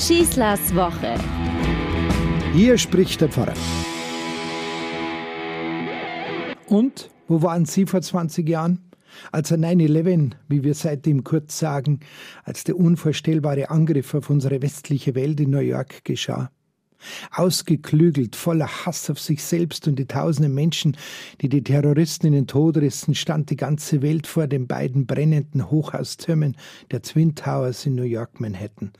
Schießlers Woche. Hier spricht der Pfarrer. Und wo waren Sie vor 20 Jahren? Als er 9-11, wie wir seitdem kurz sagen, als der unvorstellbare Angriff auf unsere westliche Welt in New York geschah. Ausgeklügelt, voller Hass auf sich selbst und die tausenden Menschen, die die Terroristen in den Tod rissen, stand die ganze Welt vor den beiden brennenden Hochhaustürmen der Twin Towers in New York, Manhattan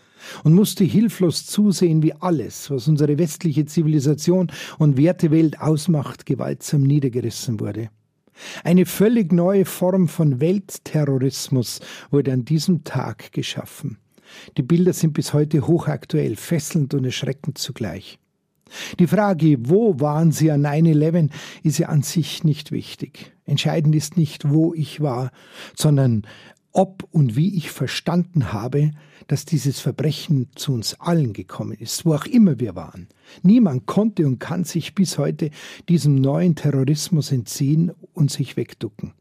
und musste hilflos zusehen, wie alles, was unsere westliche Zivilisation und Wertewelt ausmacht, gewaltsam niedergerissen wurde. Eine völlig neue Form von Weltterrorismus wurde an diesem Tag geschaffen. Die Bilder sind bis heute hochaktuell, fesselnd und erschreckend zugleich. Die Frage, wo waren Sie an 9-11, ist ja an sich nicht wichtig. Entscheidend ist nicht, wo ich war, sondern ob und wie ich verstanden habe, dass dieses Verbrechen zu uns allen gekommen ist, wo auch immer wir waren. Niemand konnte und kann sich bis heute diesem neuen Terrorismus entziehen und sich wegducken.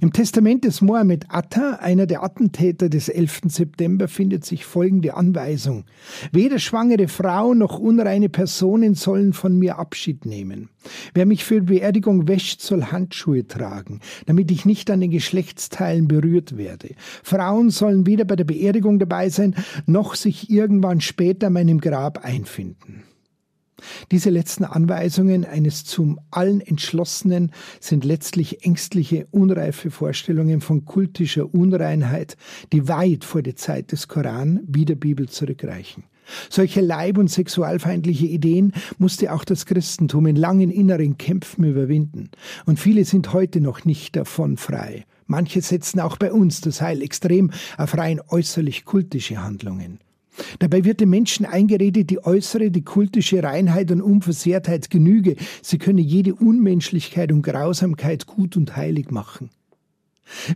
Im Testament des Mohammed Atta, einer der Attentäter des 11. September, findet sich folgende Anweisung. Weder schwangere Frauen noch unreine Personen sollen von mir Abschied nehmen. Wer mich für Beerdigung wäscht, soll Handschuhe tragen, damit ich nicht an den Geschlechtsteilen berührt werde. Frauen sollen weder bei der Beerdigung dabei sein, noch sich irgendwann später meinem Grab einfinden. Diese letzten Anweisungen eines zum allen Entschlossenen sind letztlich ängstliche, unreife Vorstellungen von kultischer Unreinheit, die weit vor die Zeit des Koran wie der Bibel zurückreichen. Solche leib- und sexualfeindliche Ideen musste auch das Christentum in langen inneren Kämpfen überwinden. Und viele sind heute noch nicht davon frei. Manche setzen auch bei uns das Heil extrem auf rein äußerlich kultische Handlungen. Dabei wird den Menschen eingeredet, die äußere, die kultische Reinheit und Unversehrtheit genüge, sie könne jede Unmenschlichkeit und Grausamkeit gut und heilig machen.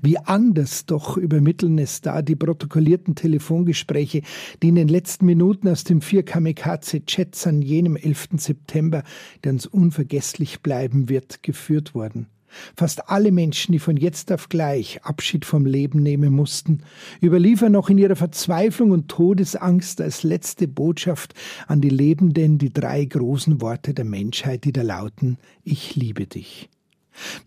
Wie anders doch übermitteln es da die protokollierten Telefongespräche, die in den letzten Minuten aus dem vier Kamikaze-Chats an jenem 11. September, der uns unvergesslich bleiben wird, geführt wurden. Fast alle Menschen, die von jetzt auf gleich Abschied vom Leben nehmen mussten, überliefern noch in ihrer Verzweiflung und Todesangst als letzte Botschaft an die Lebenden die drei großen Worte der Menschheit, die da lauten Ich liebe dich.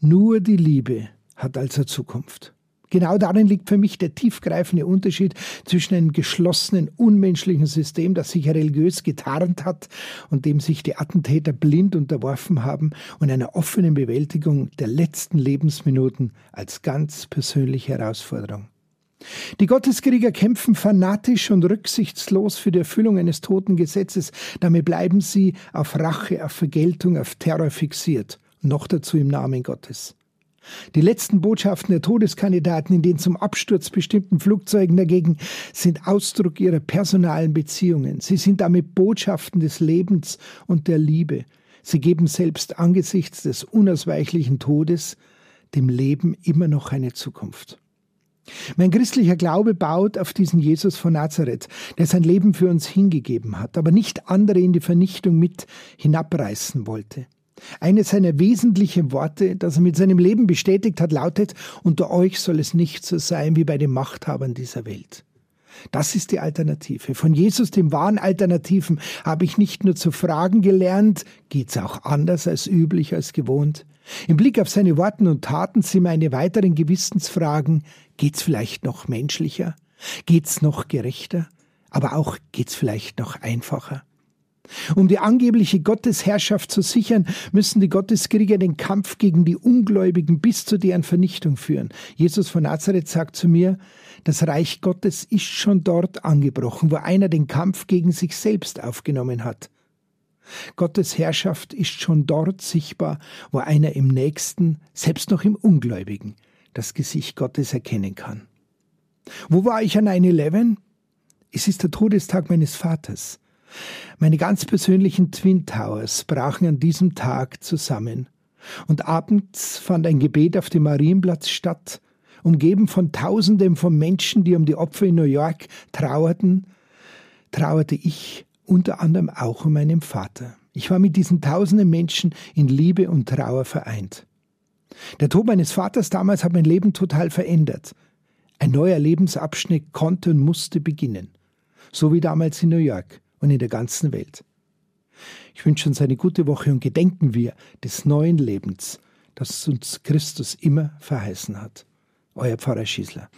Nur die Liebe hat also Zukunft. Genau darin liegt für mich der tiefgreifende Unterschied zwischen einem geschlossenen, unmenschlichen System, das sich religiös getarnt hat und dem sich die Attentäter blind unterworfen haben, und einer offenen Bewältigung der letzten Lebensminuten als ganz persönliche Herausforderung. Die Gotteskrieger kämpfen fanatisch und rücksichtslos für die Erfüllung eines toten Gesetzes. Damit bleiben sie auf Rache, auf Vergeltung, auf Terror fixiert. Noch dazu im Namen Gottes. Die letzten Botschaften der Todeskandidaten in den zum Absturz bestimmten Flugzeugen dagegen sind Ausdruck ihrer personalen Beziehungen. Sie sind damit Botschaften des Lebens und der Liebe. Sie geben selbst angesichts des unausweichlichen Todes dem Leben immer noch eine Zukunft. Mein christlicher Glaube baut auf diesen Jesus von Nazareth, der sein Leben für uns hingegeben hat, aber nicht andere in die Vernichtung mit hinabreißen wollte. Eines seiner wesentlichen Worte, das er mit seinem Leben bestätigt hat, lautet, unter euch soll es nicht so sein wie bei den Machthabern dieser Welt. Das ist die Alternative. Von Jesus, dem wahren Alternativen, habe ich nicht nur zu fragen gelernt, geht's auch anders als üblich, als gewohnt. Im Blick auf seine Worten und Taten sind meine weiteren Gewissensfragen, geht's vielleicht noch menschlicher? Geht's noch gerechter? Aber auch geht's vielleicht noch einfacher? Um die angebliche Gottesherrschaft zu sichern, müssen die Gotteskrieger den Kampf gegen die Ungläubigen bis zu deren Vernichtung führen. Jesus von Nazareth sagt zu mir, das Reich Gottes ist schon dort angebrochen, wo einer den Kampf gegen sich selbst aufgenommen hat. Gottes Herrschaft ist schon dort sichtbar, wo einer im Nächsten, selbst noch im Ungläubigen, das Gesicht Gottes erkennen kann. Wo war ich an 9-11? Es ist der Todestag meines Vaters. Meine ganz persönlichen Twin Towers brachen an diesem Tag zusammen. Und abends fand ein Gebet auf dem Marienplatz statt, umgeben von Tausenden von Menschen, die um die Opfer in New York trauerten, trauerte ich unter anderem auch um meinen Vater. Ich war mit diesen tausenden Menschen in Liebe und Trauer vereint. Der Tod meines Vaters damals hat mein Leben total verändert. Ein neuer Lebensabschnitt konnte und musste beginnen. so wie damals in New York und in der ganzen Welt. Ich wünsche uns eine gute Woche und gedenken wir des neuen Lebens, das uns Christus immer verheißen hat. Euer Pfarrer Schießler.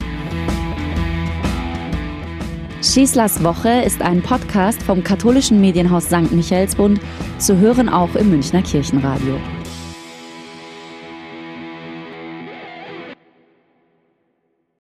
Schießlers Woche ist ein Podcast vom katholischen Medienhaus St. Michaelsbund, zu hören auch im Münchner Kirchenradio.